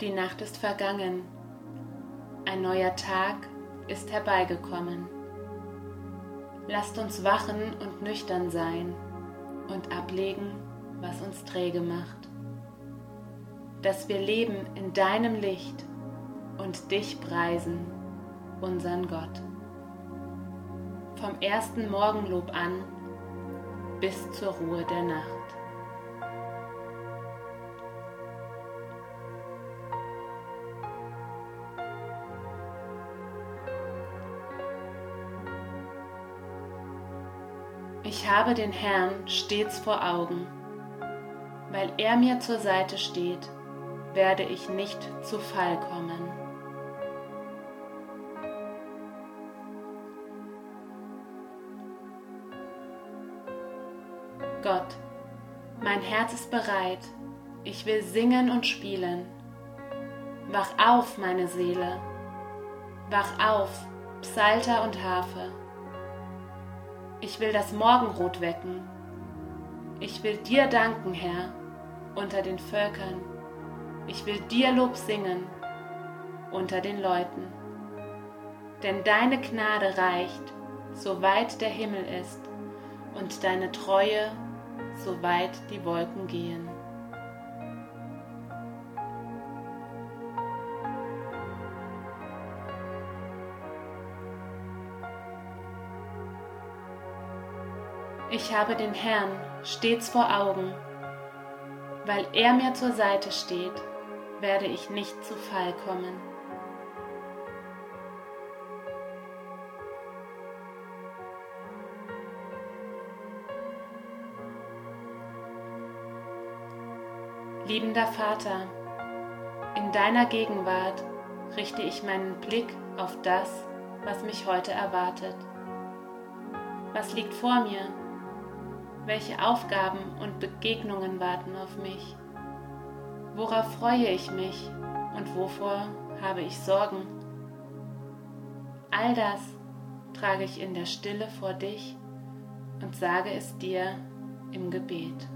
Die Nacht ist vergangen, ein neuer Tag ist herbeigekommen. Lasst uns wachen und nüchtern sein und ablegen, was uns träge macht, dass wir leben in deinem Licht und dich preisen, unseren Gott. Vom ersten Morgenlob an bis zur Ruhe der Nacht. Ich habe den Herrn stets vor Augen. Weil er mir zur Seite steht, werde ich nicht zu Fall kommen. Gott, mein Herz ist bereit, ich will singen und spielen. Wach auf, meine Seele, wach auf, Psalter und Harfe. Ich will das Morgenrot wecken. Ich will dir danken, Herr, unter den Völkern. Ich will dir Lob singen unter den Leuten. Denn deine Gnade reicht, so weit der Himmel ist, und deine Treue, so weit die Wolken gehen. Ich habe den Herrn stets vor Augen. Weil er mir zur Seite steht, werde ich nicht zu Fall kommen. Liebender Vater, in deiner Gegenwart richte ich meinen Blick auf das, was mich heute erwartet. Was liegt vor mir? Welche Aufgaben und Begegnungen warten auf mich? Worauf freue ich mich und wovor habe ich Sorgen? All das trage ich in der Stille vor dich und sage es dir im Gebet.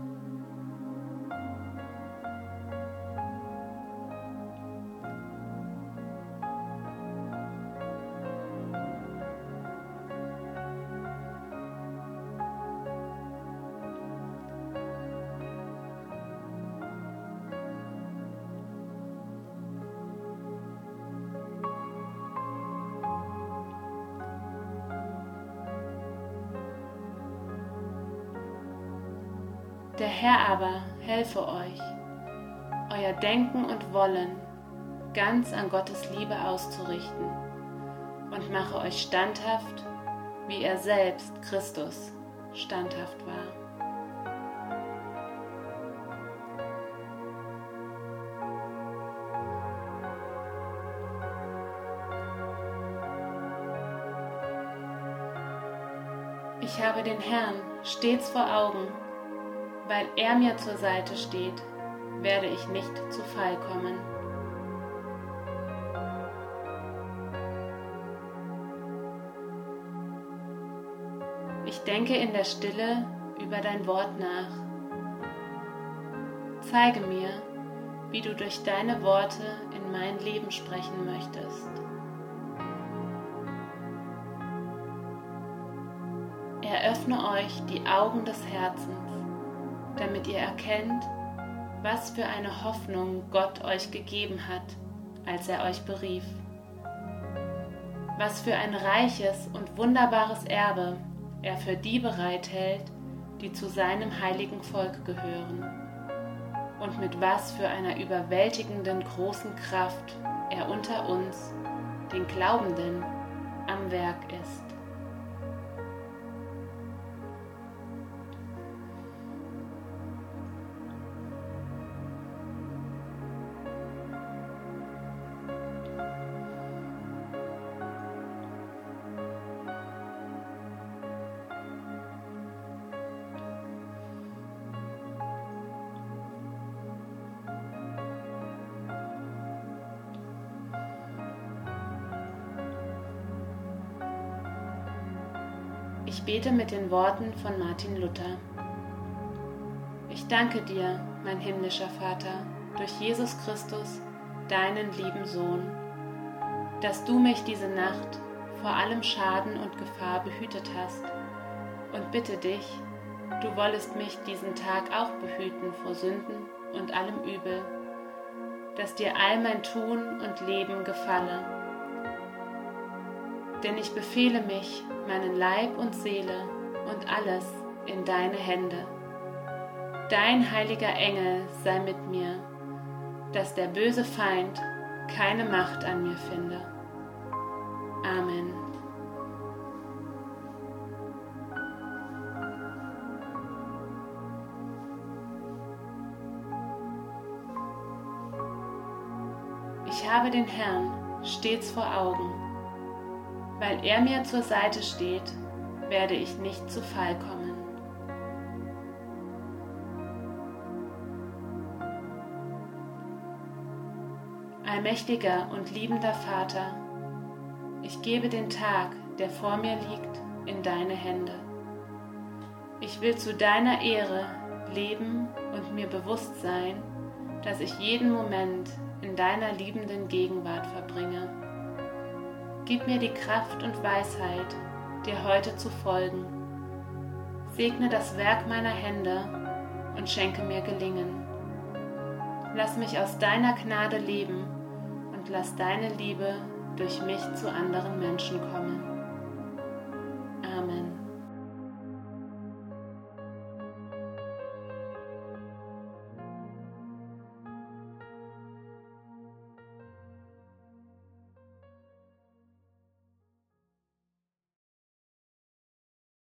Der Herr aber helfe euch, euer Denken und Wollen ganz an Gottes Liebe auszurichten und mache euch standhaft, wie er selbst, Christus, standhaft war. Ich habe den Herrn stets vor Augen weil er mir zur Seite steht, werde ich nicht zu Fall kommen. Ich denke in der Stille über dein Wort nach. Zeige mir, wie du durch deine Worte in mein Leben sprechen möchtest. Eröffne euch die Augen des Herzens damit ihr erkennt, was für eine Hoffnung Gott euch gegeben hat, als er euch berief. Was für ein reiches und wunderbares Erbe er für die bereithält, die zu seinem heiligen Volk gehören. Und mit was für einer überwältigenden großen Kraft er unter uns, den Glaubenden, am Werk ist. Ich bete mit den Worten von Martin Luther. Ich danke dir, mein himmlischer Vater, durch Jesus Christus, deinen lieben Sohn, dass du mich diese Nacht vor allem Schaden und Gefahr behütet hast und bitte dich, du wollest mich diesen Tag auch behüten vor Sünden und allem Übel, dass dir all mein Tun und Leben gefalle. Denn ich befehle mich, meinen Leib und Seele und alles in deine Hände. Dein heiliger Engel sei mit mir, dass der böse Feind keine Macht an mir finde. Amen. Ich habe den Herrn stets vor Augen. Weil er mir zur Seite steht, werde ich nicht zu Fall kommen. Allmächtiger und liebender Vater, ich gebe den Tag, der vor mir liegt, in deine Hände. Ich will zu deiner Ehre leben und mir bewusst sein, dass ich jeden Moment in deiner liebenden Gegenwart verbringe. Gib mir die Kraft und Weisheit, dir heute zu folgen. Segne das Werk meiner Hände und schenke mir Gelingen. Lass mich aus deiner Gnade leben und lass deine Liebe durch mich zu anderen Menschen kommen.